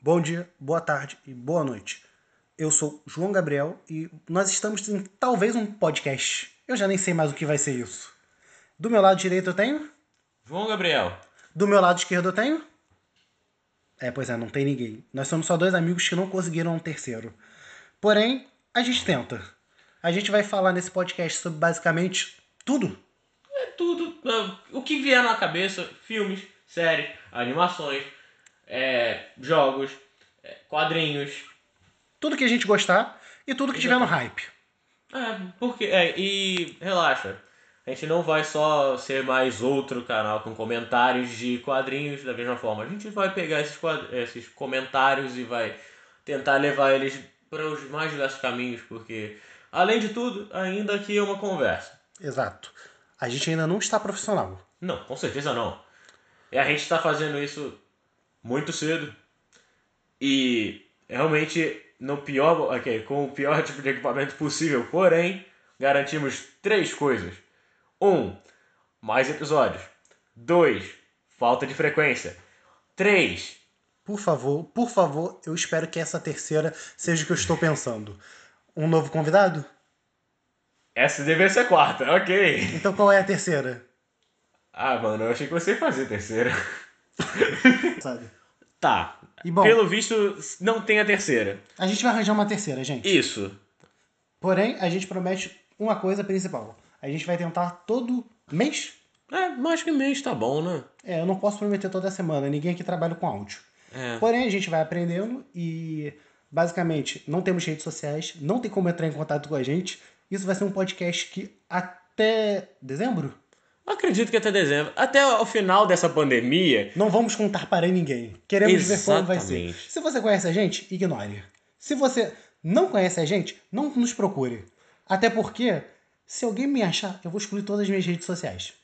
Bom dia, boa tarde e boa noite. Eu sou João Gabriel e nós estamos em talvez um podcast. Eu já nem sei mais o que vai ser isso. Do meu lado direito eu tenho? João Gabriel. Do meu lado esquerdo eu tenho? É, pois é, não tem ninguém. Nós somos só dois amigos que não conseguiram um terceiro. Porém, a gente tenta. A gente vai falar nesse podcast sobre basicamente tudo. É tudo. O que vier na cabeça: filmes, séries, animações, é, jogos, é, quadrinhos. Tudo que a gente gostar e tudo que tiver no hype. É, porque. É, e relaxa. A gente não vai só ser mais outro canal com comentários de quadrinhos da mesma forma. A gente vai pegar esses, esses comentários e vai tentar levar eles para os mais diversos caminhos, porque, além de tudo, ainda aqui é uma conversa. Exato. A gente ainda não está profissional. Não, com certeza não. E a gente está fazendo isso muito cedo e realmente no pior, okay, com o pior tipo de equipamento possível. Porém, garantimos três coisas. Um, mais episódios. Dois, falta de frequência. Três, Por favor, por favor, eu espero que essa terceira seja o que eu estou pensando. Um novo convidado? essa deveria ser a quarta, ok. Então qual é a terceira? Ah, mano, eu achei que você ia fazer a terceira. Sabe? Tá. E bom, Pelo visto, não tem a terceira. a gente vai arranjar uma terceira, gente. Isso. Porém, a gente promete uma coisa principal. A gente vai tentar todo mês. É, mais que mês tá bom, né? É, eu não posso prometer toda semana, ninguém aqui trabalha com áudio. É. Porém, a gente vai aprendendo e basicamente não temos redes sociais, não tem como entrar em contato com a gente. Isso vai ser um podcast que até dezembro Acredito que até dezembro. Até o final dessa pandemia. não vamos contar para ninguém. Queremos ver como vai ser. Exatamente. Se você conhece a gente, ignore. Se você não conhece a gente, não nos procure. Até porque, se alguém me achar, eu vou excluir todas as minhas redes sociais.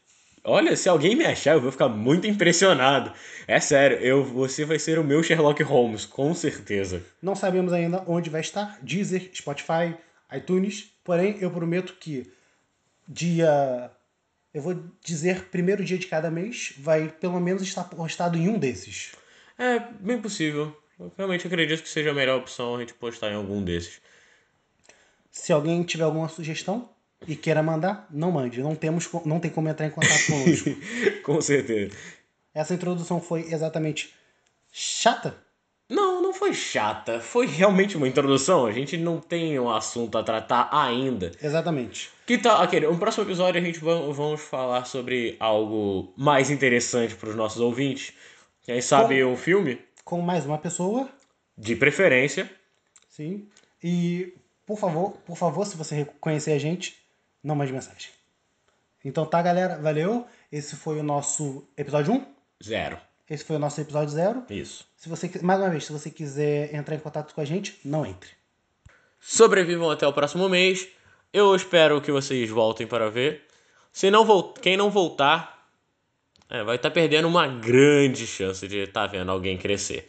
Olha, se alguém me achar, eu vou ficar muito impressionado. É sério, eu, você vai ser o meu Sherlock Holmes, com certeza. Não sabemos ainda onde vai estar, Deezer, Spotify, iTunes. Porém, eu prometo que dia. Eu vou dizer primeiro dia de cada mês, vai pelo menos estar postado em um desses. É, bem possível. Eu realmente acredito que seja a melhor opção a gente postar em algum desses. Se alguém tiver alguma sugestão e queira mandar, não mande. Não, temos, não tem como entrar em contato conosco. com certeza. Essa introdução foi exatamente chata? Não, não foi chata. Foi realmente uma introdução. A gente não tem um assunto a tratar ainda. Exatamente. Que tal, aquele, no próximo episódio a gente va- vamos falar sobre algo mais interessante para os nossos ouvintes. Quem sabe um filme, Com mais uma pessoa, de preferência. sim. E, por favor, por favor, se você conhecer a gente, não mande mensagem. Então tá, galera. Valeu. Esse foi o nosso episódio 1. Zero. Esse foi o nosso episódio 0. Isso. Se você, mais uma vez, se você quiser entrar em contato com a gente, não entre. Sobrevivam até o próximo mês. Eu espero que vocês voltem para ver. Se não vol quem não voltar, é, vai estar perdendo uma grande chance de estar vendo alguém crescer.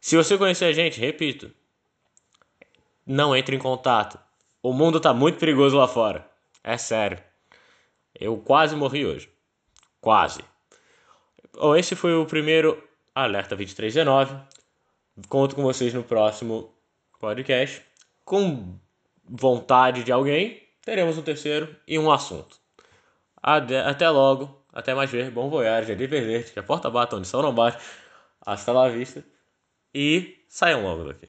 Se você conhecer a gente, repito, não entre em contato. O mundo tá muito perigoso lá fora. É sério. Eu quase morri hoje. Quase. Bom, esse foi o primeiro Alerta 2319. Conto com vocês no próximo podcast. Com vontade de alguém, teremos um terceiro e um assunto. Até logo. Até mais ver. Bom voyage. De verde. Que a porta bata onde sol não bate. Hasta lá vista. E saiam logo daqui.